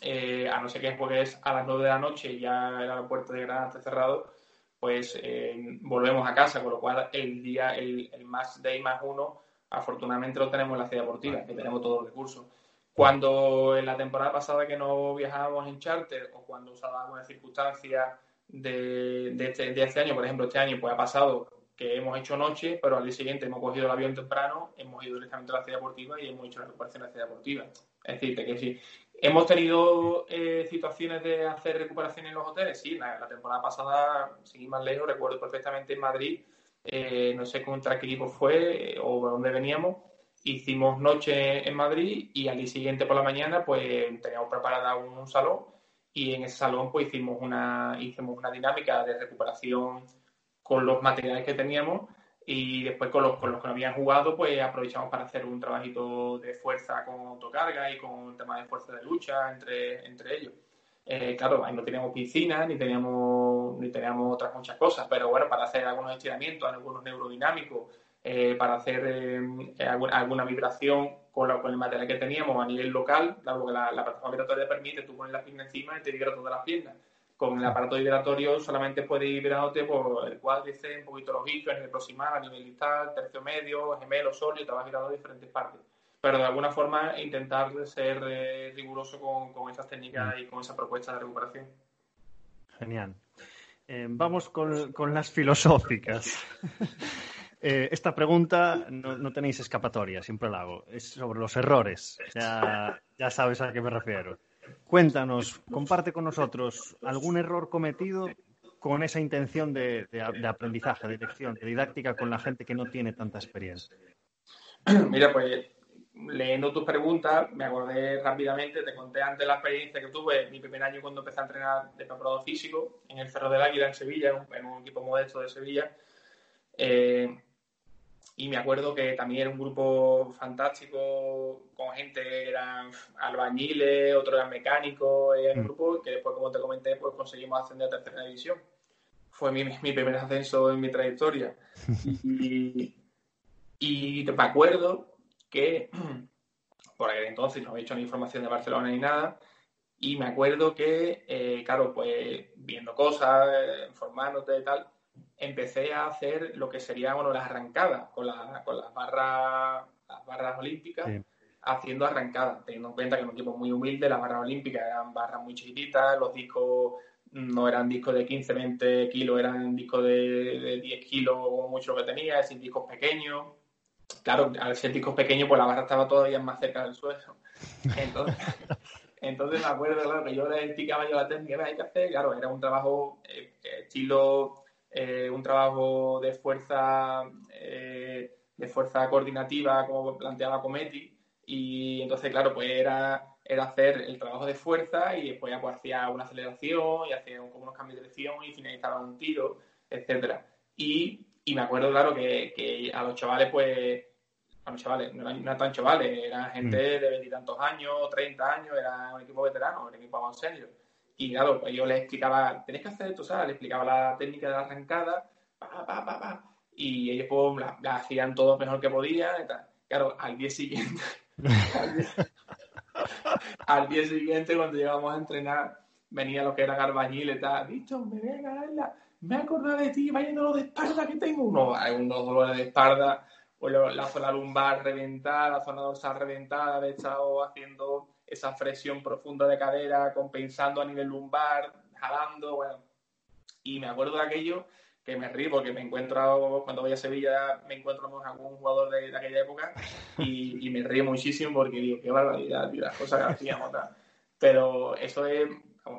eh, a no ser que juegues a las 9 de la noche y ya el aeropuerto de Granada esté cerrado, pues eh, volvemos a casa, con lo cual el día, el, el más day más uno, afortunadamente lo tenemos en la ciudad deportiva, que tenemos todos los recursos. Cuando en la temporada pasada que no viajábamos en charter o cuando usaba alguna circunstancia de, de, este, de este año, por ejemplo, este año pues ha pasado que hemos hecho noche, pero al día siguiente hemos cogido el avión temprano, hemos ido directamente a la ciudad deportiva y hemos hecho la recuperación en la ciudad deportiva. Es decir, que sí, ¿Hemos tenido eh, situaciones de hacer recuperación en los hoteles? Sí, la, temporada pasada, sin más lejos, recuerdo perfectamente en Madrid, eh, no sé contra qué equipo fue eh, o de dónde veníamos, hicimos noche en Madrid y al día siguiente por la mañana pues teníamos preparada un, salón y en ese salón pues hicimos una, hicimos una dinámica de recuperación con los materiales que teníamos y después con los, con los que no habían jugado, pues aprovechamos para hacer un trabajito de fuerza con autocarga y con el tema de fuerza de lucha entre, entre ellos. Eh, claro, ahí no teníamos piscina, ni teníamos, ni teníamos otras muchas cosas, pero bueno, para hacer algunos estiramientos, algunos neurodinámicos, eh, para hacer eh, alguna, vibración con, con, el material que teníamos a nivel local, claro, porque la, la plataforma vibratoria permite, tú pones la pierna encima y te vibra todas las piernas con el aparato vibratorio solamente puede ir vibrándote por el cuádriceps, un poquito los isquios, a nivel proximal, a nivel distal, tercio medio, gemelo, sólido, te vas vibrando diferentes partes. Pero de alguna forma intentar ser eh, riguroso con, con esas técnicas y con esa propuesta de recuperación. Genial. Eh, vamos con, con, las filosóficas. <laughs> Eh, esta pregunta no, no, tenéis escapatoria, siempre la hago. Es sobre los errores. Ya, ya sabes a qué me refiero. Cuéntanos, comparte con nosotros algún error cometido con esa intención de, aprendizaje, de lección, de didáctica con la gente que no tiene tanta experiencia. <clears throat> Mira, pues leyendo tus preguntas, me acordé rápidamente, te conté antes la experiencia que tuve mi primer año cuando empecé a entrenar de preparado físico en el Cerro del Águila en Sevilla, en un, equipo modesto de Sevilla. Eh, y me acuerdo que también era un grupo fantástico con gente que eran albañiles, otros eran mecánicos, era un mm. grupo que después, como te comenté, pues conseguimos ascender a tercera división. Fue mi, mi primer ascenso en mi trayectoria. <laughs> y, y me acuerdo que <clears throat> por aquel entonces no había hecho ni información de Barcelona ni nada. Y me acuerdo que, eh, claro, pues viendo cosas, informándote y tal, empecé a hacer lo que sería bueno, las arrancadas con, la, con las, barras, las barras olímpicas, haciendo arrancadas, teniendo en cuenta que en un equipo muy humilde, las barras olímpicas eran barras muy chiquititas, los discos no eran discos de 15, 20 kilos, eran discos de, 10 kilos o mucho lo que tenía, es discos pequeños. Claro, al ser discos pequeños, pues la barra estaba todavía más cerca del suelo. <laughs> Entonces, entonces me acuerdo, claro, que yo le explicaba yo la técnica que hay que hacer, claro, era un trabajo eh, estilo eh, un trabajo de fuerza, eh, de fuerza coordinativa, como planteaba Cometi, y entonces, claro, pues era, era hacer el trabajo de fuerza y después pues, hacía una aceleración y hacía como unos cambios de dirección y finalizaba un tiro, etcétera. Y, y me acuerdo, claro, que, que, a los chavales, pues, a los chavales, no eran, tan chavales, eran gente mm. de veintitantos años, treinta años, era un equipo veterano, un equipo senior. Y claro, pues yo les explicaba, tenéis que hacer esto, ¿sabes? Les explicaba la técnica de la arrancada, pa, pa, pa, pa, y ellos pues la, hacían todo mejor que podían y tal. Claro, al día siguiente, <laughs> al, día, siguiente cuando llegamos a entrenar, venía lo que era albañil y tal, visto, me voy a me he acordado de ti, vaya dolor de espalda que tengo. Uno, hay unos dolores de espalda, pues la zona lumbar reventada, la zona dorsal reventada, haber estado haciendo esa flexión profunda de cadera, compensando a nivel lumbar, jalando, bueno. Y me acuerdo de aquello que me río porque me encuentro, cuando voy a Sevilla, me encuentro con algún jugador de, aquella época y, me río muchísimo porque digo, qué barbaridad, tío, las cosas que hacíamos. Pero eso es,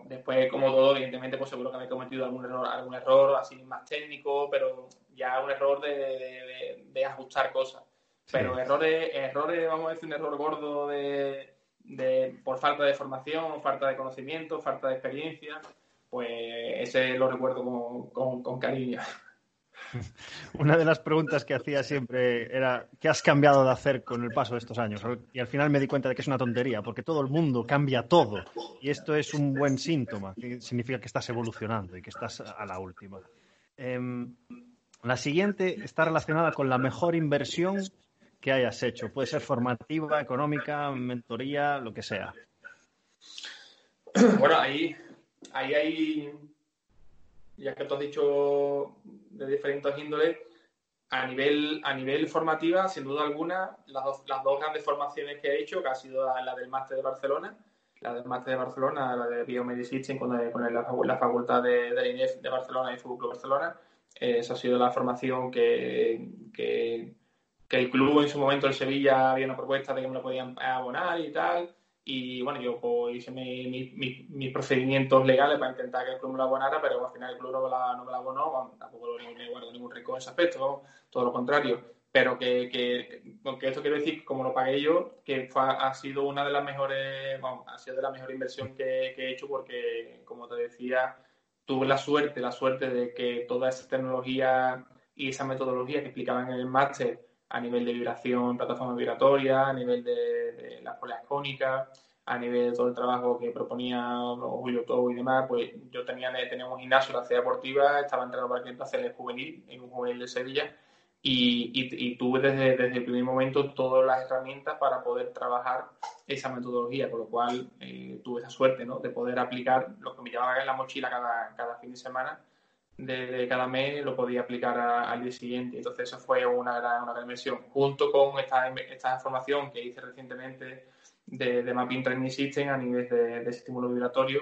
después, como todo, evidentemente, pues seguro que me he cometido algún error, algún error así más técnico, pero ya un error de, de, ajustar cosas. Pero errores, errores, vamos a decir, un error gordo de, por falta de formación, falta de conocimiento, falta de experiencia, pues ese lo recuerdo con, con, cariño. <laughs> Una de las preguntas que hacía siempre era ¿qué has cambiado de hacer con el paso de estos años? Y al final me di cuenta de que es una tontería, porque todo el mundo cambia todo. Y esto es un buen síntoma, que significa que estás evolucionando y que estás a la última. Em, la siguiente está relacionada con la mejor inversión que hayas hecho. Puede ser formativa, económica, mentoría, lo que sea. Bueno, ahí, ahí hay, ya que tú has dicho de diferentes índoles, a nivel, a nivel formativa, sin duda alguna, las dos, las dos grandes formaciones que he hecho, que ha sido la, del máster de Barcelona, la del máster de Barcelona, la de Biomedicine con, con la, facultad de, de, INEF de Barcelona y Fútbol Barcelona, eh, esa ha sido la formación que, que que el club en su momento, el Sevilla, había una propuesta de que me lo podían abonar y tal. Y bueno, yo pues, hice mis procedimientos legales para intentar que el club me lo abonara, pero al final el club no me la, no me la abonó, tampoco me guardo ningún rico en ese aspecto, todo lo contrario. Pero que, que, esto quiero decir, como lo pagué yo, que ha sido una de las mejores, ha sido de la mejor inversión que, que he hecho porque, como te decía, tuve la suerte, la suerte de que toda esa tecnología y esa metodología que explicaban en el máster a nivel de vibración, plataforma vibratoria, a nivel de, de las poleas cónicas, a nivel de todo el trabajo que proponía Julio Todo y demás, pues yo tenía, tenía un gimnasio, la ciudad deportiva, estaba entrenando para que hacer el juvenil, en un juvenil de Sevilla, y, y, tuve desde, desde, el primer momento todas las herramientas para poder trabajar esa metodología, con lo cual eh, tuve esa suerte ¿no? de poder aplicar lo que me llevaba en la mochila cada, cada fin de semana de, cada mes lo podía aplicar al día siguiente. Entonces, eso fue una gran, una gran inversión. Junto con esta, esta formación que hice recientemente de, de Mapping Training System a nivel de, de estímulo vibratorio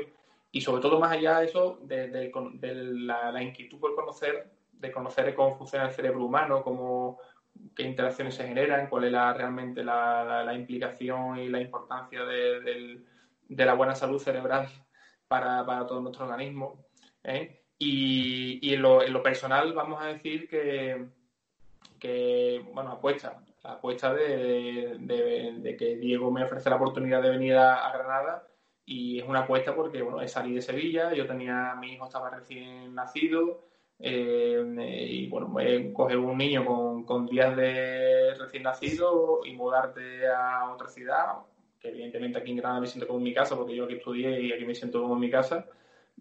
y sobre todo más allá de eso, de, la, inquietud por conocer, de conocer cómo funciona el cerebro humano, cómo, qué interacciones se generan, cuál es la, realmente la, implicación y la importancia de, la buena salud cerebral para, para todo nuestro organismo. ¿eh? Y, en, lo, personal vamos a decir que, bueno, apuesta, la apuesta de, que Diego me ofrece la oportunidad de venir a, Granada y es una apuesta porque, bueno, salido de Sevilla, yo tenía, mi hijo estaba recién nacido eh, y, bueno, coger un niño con días de recién nacido y mudarte a otra ciudad, que evidentemente aquí en Granada me siento como en mi casa porque yo aquí estudié y aquí me siento como en mi casa,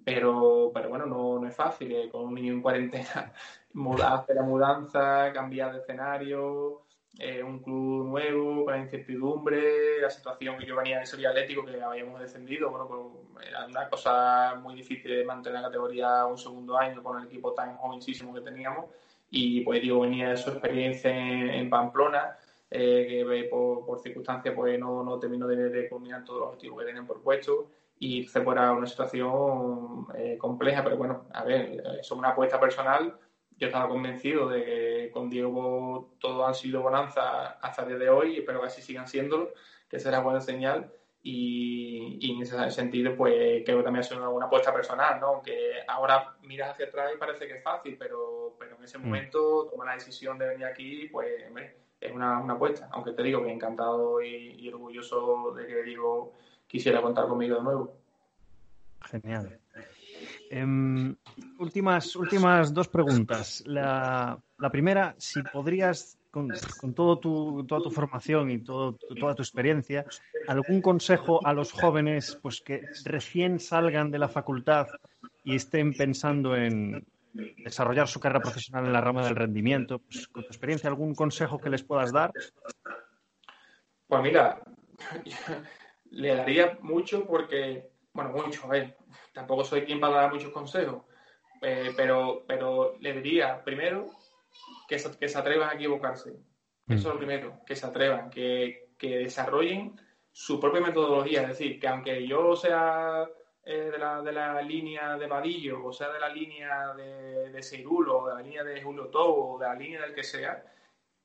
pero, pero bueno, no, no es fácil. Eh, con un niño en cuarentena, <laughs> hacer la mudanza, cambiar de escenario, eh, un club nuevo, con la incertidumbre, la situación que yo venía de Sevilla Atlético, que habíamos descendido, bueno, pues era una cosa muy difícil de mantener la categoría un segundo año con el equipo tan jovencísimo que teníamos. Y pues digo, venía de su experiencia en, Pamplona, eh, que por, por circunstancias pues no, no terminó de, de culminar todos los objetivos que tenían por puesto y se fuera una situación eh, compleja, pero bueno, a ver, eso es una apuesta personal. Yo estaba convencido de que con Diego todo han sido bonanza hasta el día de hoy, espero que así sigan siéndolo, que será buena señal. Y, y, en ese sentido, pues creo que también ha sido una, apuesta personal, ¿no? Aunque ahora miras hacia atrás y parece que es fácil, pero, pero en ese mm. momento tomar la decisión de venir aquí, pues es una, una apuesta. Aunque te digo que encantado y, y orgulloso de que Diego quisiera contar conmigo de nuevo. Genial. Em, últimas, últimas dos preguntas. La, primera, si podrías, con, todo tu, toda tu formación y todo, toda tu experiencia, algún consejo a los jóvenes pues, que recién salgan de la facultad y estén pensando en desarrollar su carrera profesional en la rama del rendimiento, pues, con tu experiencia, ¿algún consejo que les puedas dar? Pues mira, le daría mucho porque, bueno, mucho, a ver, tampoco soy quien para dar muchos consejos. Eh, pero, pero le diría, primero, que se, que se atrevan a equivocarse. Eso es lo mm. primero, que se atrevan, que, que desarrollen su propia metodología. Es decir, que aunque yo sea eh, de, la, de, la, línea de Vadillo, o sea de la línea de, de Seirulo, o de la línea de Julio Tobo, o de la línea del que sea,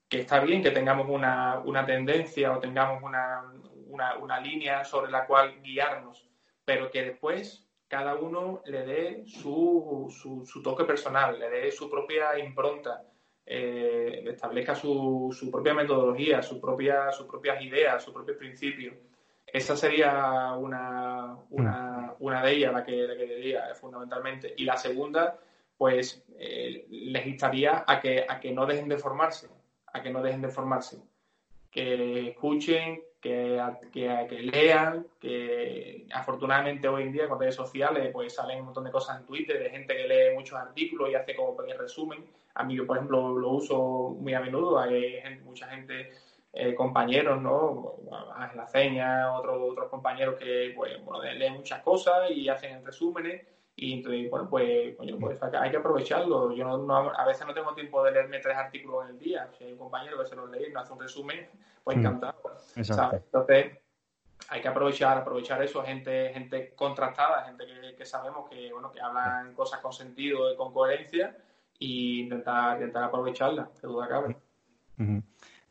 que está bien que tengamos una, una tendencia o tengamos una, una, una, línea sobre la cual guiarnos, pero que después cada uno le dé su, su, su toque personal, le dé su propia impronta, eh, establezca su, su, propia metodología, su propia, sus propias ideas, sus propios principios. Esa sería una, una, una de ellas, la que, la que diría fundamentalmente. Y la segunda, pues eh, les instaría a que, a que no dejen de formarse, a que no dejen de formarse, que escuchen, que, que, lean, que afortunadamente hoy en día con redes sociales pues salen un montón de cosas en Twitter de gente que lee muchos artículos y hace como pequeño resumen. A mí yo, por ejemplo, lo uso muy a menudo, hay mucha gente, eh, compañeros, ¿no? La Ceña, otros otros compañeros que pues, bueno, leen muchas cosas y hacen resúmenes y entonces, bueno, pues, coño, pues hay que aprovecharlo. Yo no, a veces no tengo tiempo de leerme tres artículos en el día. Si hay un compañero que se los lee y no hace un resumen, pues mm. encantado. Entonces, hay que aprovechar, aprovechar eso, gente, gente contrastada, gente que, sabemos que, bueno, que hablan cosas con sentido y con coherencia y intentar, intentar aprovecharla, de duda cabe.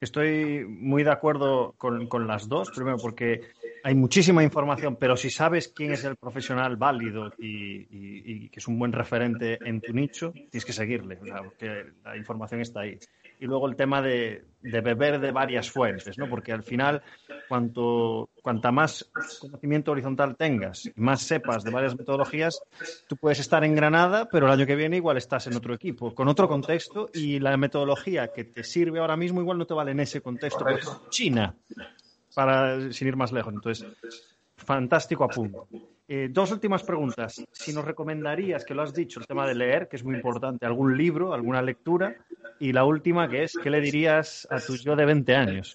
Estoy muy de acuerdo con, con, las dos, primero porque hay muchísima información, pero si sabes quién es el profesional válido y, que es un buen referente en tu nicho, tienes que seguirle, porque la información está ahí. Y luego el tema de, beber de varias fuentes, ¿no? porque al final, cuanto, cuanta más conocimiento horizontal tengas más sepas de varias metodologías, tú puedes estar en Granada, pero el año que viene igual estás en otro equipo, con otro contexto, y la metodología que te sirve ahora mismo igual no te vale en ese contexto. China para, sin ir más lejos. Entonces, fantástico apunto. Eh, dos últimas preguntas. Si nos recomendarías, que lo has dicho, el tema de leer, que es muy importante, algún libro, alguna lectura. Y la última, que es, ¿qué le dirías a tu yo de 20 años?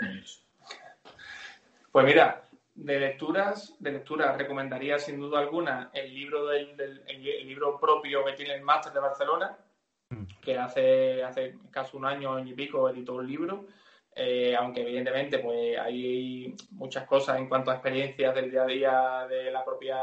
Pues mira, de lecturas, de lecturas recomendaría sin duda alguna el libro del, el libro propio que tiene el máster de Barcelona, mm. que hace, hace casi un año, año y pico editó un libro eh, aunque evidentemente pues hay muchas cosas en cuanto a experiencias del día a día de la propia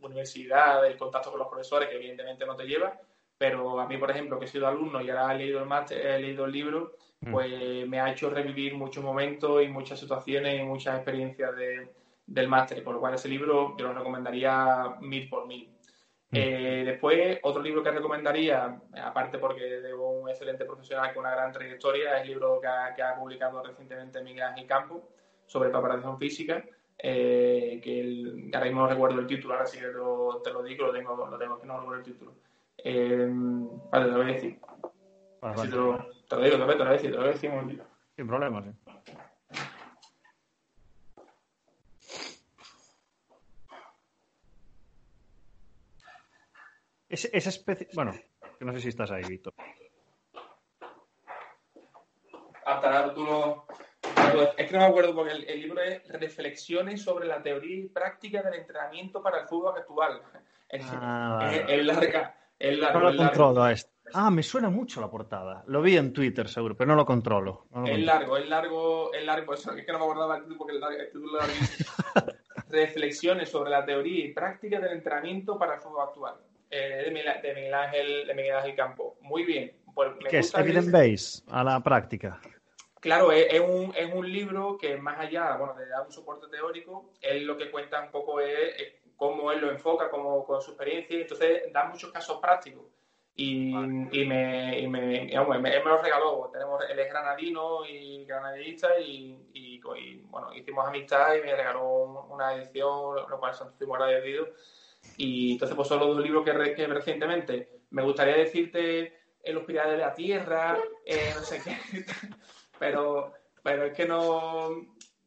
universidad, del contacto con los profesores, que evidentemente no te lleva, pero a mí, por ejemplo, que he sido alumno y ahora he leído el, máster, he leído el libro, mm. pues me ha hecho revivir muchos momentos y muchas situaciones y muchas experiencias de, del máster, por lo cual ese libro yo lo recomendaría mil por mil. Mm. Eh, después, otro libro que recomendaría, aparte porque de un excelente profesional con una gran trayectoria, es el libro que ha, publicado recientemente Miguel Ángel Campo sobre preparación física, eh, que ahora mismo no recuerdo el título, ahora sí que te lo, digo, lo tengo, lo tengo, que no recuerdo el título. Eh, vale, te lo voy a decir. te, lo, digo, te lo, te lo voy a decir, te lo voy a decir un momentito. Sin problema, sí. Esa especie. Bueno, que no sé si estás ahí, Víctor. Hasta lo. Es que no me acuerdo porque el, libro es Reflexiones sobre la teoría y práctica del entrenamiento para el fútbol actual. Es, ah, larga. Es no lo controlo a esto. Ah, me suena mucho la portada. Lo vi en Twitter, seguro, pero no lo controlo. es largo, es largo, es largo. es que no me acordaba el título porque el título <laughs> Reflexiones sobre la teoría y práctica del entrenamiento para el fútbol actual. Eh, de, Miguel, Ángel, de Miguel Ángel Campo. Muy bien. Pues ¿Qué es Evidence Base a la práctica? Claro, es, un, es, un, libro que más allá bueno, de dar un soporte teórico, él lo que cuenta un poco es, cómo él lo enfoca, cómo, con su experiencia, entonces da muchos casos prácticos. Y, y, me, y me, él me lo regaló. Tenemos, él es granadino y granadista y, y, bueno, hicimos amistad y me regaló una edición, lo cual estoy muy agradecido. Y entonces, pues son los dos libros que, recientemente. Me gustaría decirte en Los Pilares de la Tierra, eh, no sé qué, <laughs> pero, pero es que no.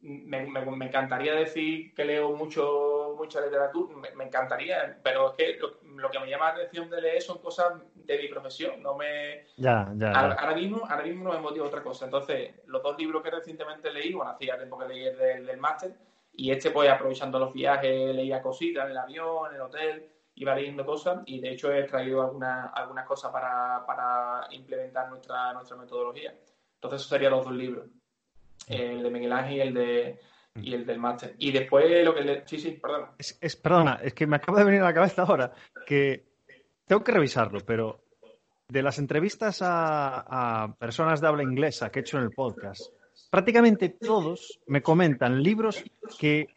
Me, me, encantaría decir que leo mucho mucha literatura, me, encantaría, pero es que lo, que me llama la atención de leer son cosas de mi profesión, no me... Ya, ya, ahora, mismo, ahora mismo no me motiva otra cosa. Entonces, los dos libros que recientemente leí, bueno, hacía tiempo que leí del máster, y este, pues aprovechando los viajes, leía cositas en el avión, en el hotel. iba leyendo cosas y de hecho he traído algunas algunas cosas para, para implementar nuestra, nuestra metodología. Entonces, esos serían los dos libros, el de Miguel Ángel y el de y el del máster. Y después lo que le... Sí, sí, perdona. Es, perdona, es que me acaba de venir a la cabeza ahora que tengo que revisarlo, pero de las entrevistas a, personas de habla inglesa que he hecho en el podcast, prácticamente todos me comentan libros que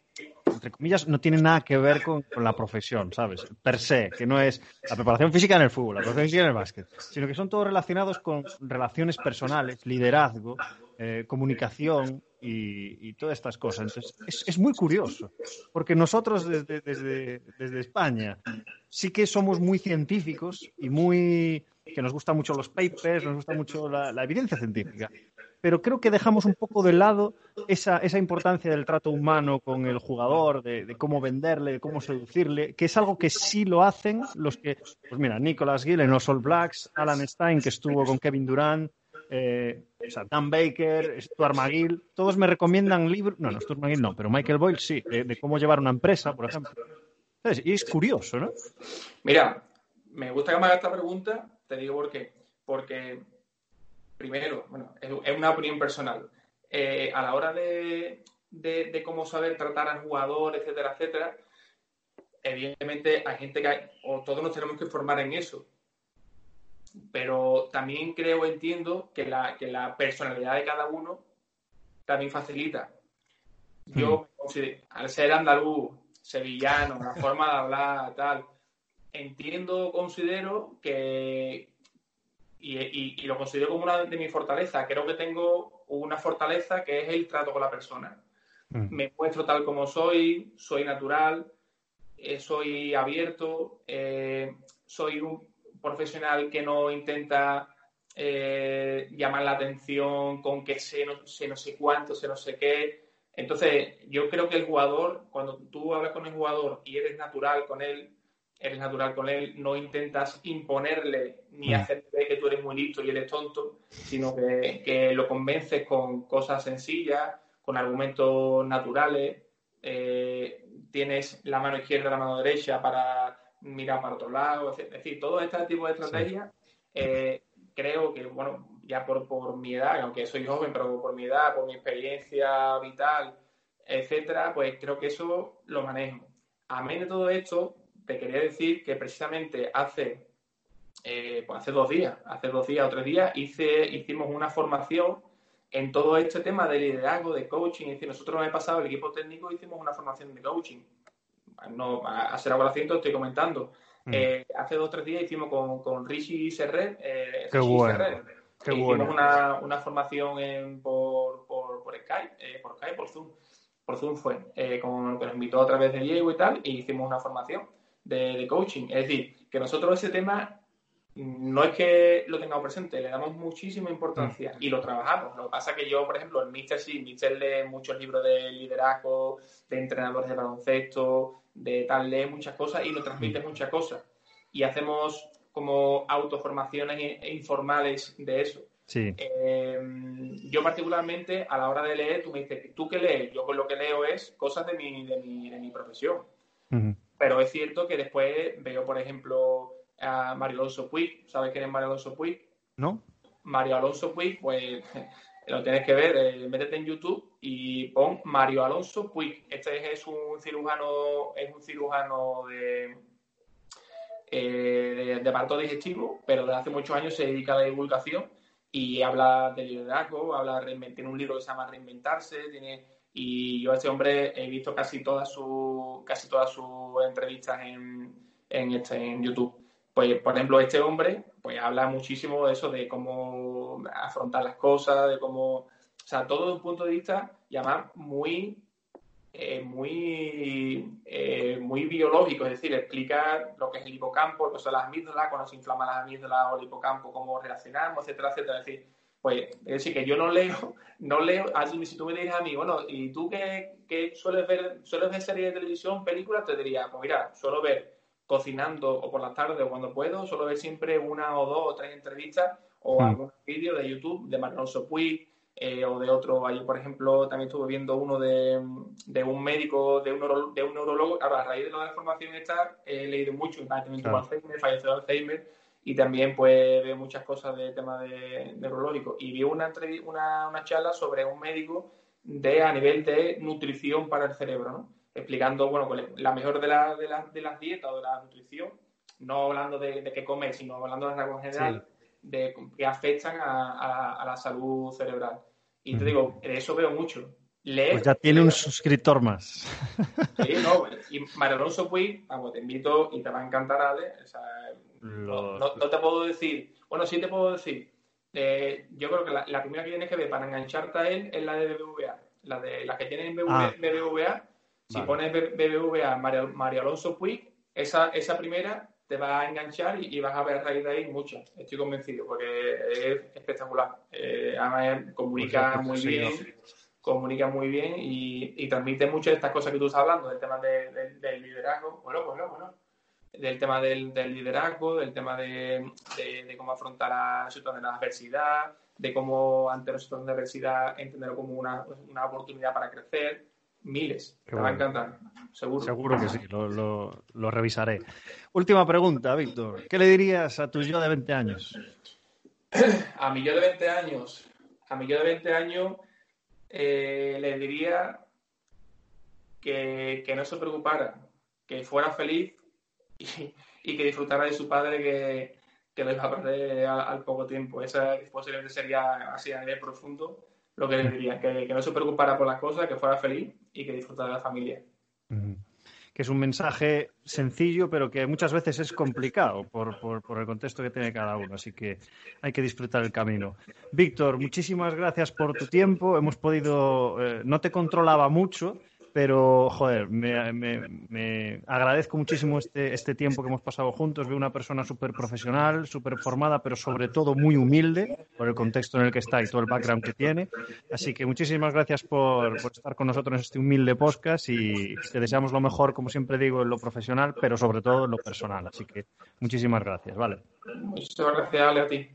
entre comillas, no tienen nada que ver con, la profesión, ¿sabes? Per se, que no es la preparación física en el fútbol, la preparación física en el básquet, sino que son todos relacionados con relaciones personales, liderazgo, eh, comunicación, y, todas estas cosas. Entonces, es, muy curioso, porque nosotros desde, desde, España sí que somos muy científicos y muy que nos gustan mucho los papers, nos gusta mucho la, evidencia científica, pero creo que dejamos un poco de lado esa, esa importancia del trato humano con el jugador, de, cómo venderle, de cómo seducirle, que es algo que sí lo hacen los que, pues mira, Nicolas Gill en los All Blacks, Alan Stein, que estuvo con Kevin Durant, eh, Dan Baker, Stuart McGill, todos me recomiendan libros, no, no, Stuart McGill no, pero Michael Boyle sí, de, cómo llevar una empresa, por ejemplo. Y es curioso, ¿no? Mira, me gusta que me hagas esta pregunta, te digo por qué. Porque, primero, bueno, es, una opinión personal. Eh, a la hora de, de, cómo saber tratar al jugador, etcétera, etcétera, evidentemente hay gente que, o todos nos tenemos que formar en eso pero también creo, entiendo que la, que la personalidad de cada uno también facilita. Yo, hmm. al ser andaluz, sevillano, la <laughs> forma de hablar, tal, entiendo, considero que, y, lo considero como una de mis fortalezas, creo que tengo una fortaleza que es el trato con la persona. Hmm. Me muestro tal como soy, soy natural, eh, soy abierto, eh, soy un, profesional que no intenta eh, llamar la atención con que sé no, sé no sé cuánto, sé no sé qué. Entonces, yo creo que el jugador, cuando tú hablas con el jugador y eres natural con él, eres natural con él, no intentas imponerle ni mm. hacerle que tú eres muy listo y él es tonto, sino que, lo convences con cosas sencillas, con argumentos naturales. Eh, tienes la mano izquierda la mano derecha para mirar para otro lado, es decir, todo este tipo de estrategias, eh, creo que, bueno, ya por, por mi edad, aunque soy joven, pero por mi edad, por mi experiencia vital, etcétera, pues creo que eso lo manejo. A mí de todo esto, te quería decir que precisamente hace, eh, pues hace dos días, hace dos días o tres días, hice, hicimos una formación en todo este tema de liderazgo, de coaching. Es decir, nosotros el pasado, el equipo técnico, hicimos una formación de coaching no, a ser agradecido estoy comentando. Mm. Eh, hace dos o tres días hicimos con, con Rishi Serret, eh, Qué bueno. hicimos una, una formación en, por, por, por, Skype, eh, por Skype, por Zoom, por Zoom fue, con, que nos invitó a través de Diego y tal, y hicimos una formación de, de coaching. Es decir, que nosotros ese tema no es que lo tengamos presente, le damos muchísima importancia mm. y lo trabajamos. Lo que pasa es que yo, por ejemplo, en Mister sí, Mister lee muchos libros de liderazgo, de entrenadores de baloncesto, de tal, lee muchas cosas y nos transmite mm. muchas cosas. Y hacemos como autoformaciones e informales de eso. Sí. Eh, yo particularmente, a la hora de leer, tú me dices, ¿tú qué lees? Yo con lo que leo es cosas de mi, de mi, de mi profesión. Pero es cierto que después veo, por ejemplo, a Mario Alonso Puig. ¿Sabes quién es Mario Alonso Puig? No. Mario Alonso Puig, pues lo tienes que ver, eh, métete en YouTube y pon Mario Alonso Puig. Este es un cirujano, es un cirujano de, eh, de, parto digestivo, pero desde hace muchos años se dedica a la divulgación y habla de liderazgo, habla de tiene un libro que se llama Reinventarse, tiene y yo a este hombre he visto casi todas sus casi todas sus entrevistas en, en, este, en YouTube. Pues, por ejemplo, este hombre pues habla muchísimo de eso, de cómo afrontar las cosas, de cómo, o sea, todo desde un punto de vista, y muy, eh, muy, eh, muy biológico, es decir, explica lo que es el hipocampo, lo que son las amígdalas, cuando se inflaman las amígdalas o el hipocampo, cómo relacionamos, etcétera, etcétera. Es decir, pues, es decir, que yo no leo, <laughs> no leo, si tú me dices a mí, bueno, ¿y tú qué, qué sueles ver, sueles ver series de televisión, películas? Te diría, pues mira, suelo ver cocinando o por las tardes o cuando puedo, solo ver siempre una o dos o tres entrevistas o hmm. algún vídeo de YouTube de Marlon Puig, eh, o de otro. Ayer, por ejemplo, también estuve viendo uno de, un médico, de un, de un neurólogo. Ahora, a raíz de la información esta, he leído mucho, también claro. Alzheimer, falleció de Alzheimer, y también pues veo muchas cosas de tema de neurológico. Y vi una, una, una charla sobre un médico de a nivel de nutrición para el cerebro, ¿no? Explicando bueno, pues, la mejor de, la, de, de las dietas o de la nutrición, no hablando de, de qué comer, sino hablando de en general, de que afectan a, a, la salud cerebral. Y te digo, de eso veo mucho. Leer, pues ya tiene un suscriptor más. Sí, no, y Mario Alonso Puig, vamos, te invito y te va a encantar, Ale. O sea, no, no, te puedo decir, bueno, sí te puedo decir, eh, yo creo que la, la, primera que tienes que ver para engancharte a él es la de BBVA. La de las que tienen BBVA, ah. Si pones BBVA Mario, Mario Alonso Puig, esa, esa primera te va a enganchar y, vas a ver a raíz de ahí mucho. Estoy convencido, porque es espectacular. Eh, además, comunica pues muy bien, comunica muy bien y, transmite mucho de estas cosas que tú estás hablando, del tema del liderazgo. Bueno, bueno, bueno. Del tema del, liderazgo, del tema de, cómo afrontar la situación de la adversidad, de cómo ante la situación de adversidad entenderlo como una, una oportunidad para crecer miles. Te va a encantar, seguro. Seguro que sí, lo, lo, revisaré. Última pregunta, Víctor. ¿Qué le dirías a tu yo de 20 años? A mi yo de 20 años, a mi yo de 20 años eh, le diría que, que, no se preocupara, que fuera feliz y, que disfrutara de su padre que, que lo iba a perder al, poco tiempo. Esa posiblemente sería así a nivel profundo lo que le diría, que, no se preocupara por las cosas, que fuera feliz y que disfrutara de la familia. Que es un mensaje sencillo, pero que muchas veces es complicado por, el contexto que tiene cada uno. Así que hay que disfrutar el camino. Víctor, muchísimas gracias por tu tiempo. Hemos podido, eh, no te controlaba mucho, pero, joder, me, agradezco muchísimo este, este, tiempo que hemos pasado juntos. Veo una persona súper profesional, súper formada, pero sobre todo muy humilde por el contexto en el que está y todo el background que tiene. Así que muchísimas gracias por, estar con nosotros en este humilde podcast y te deseamos lo mejor, como siempre digo, en lo profesional, pero sobre todo en lo personal. Así que muchísimas gracias, ¿vale? Muchas gracias, Ale, a ti.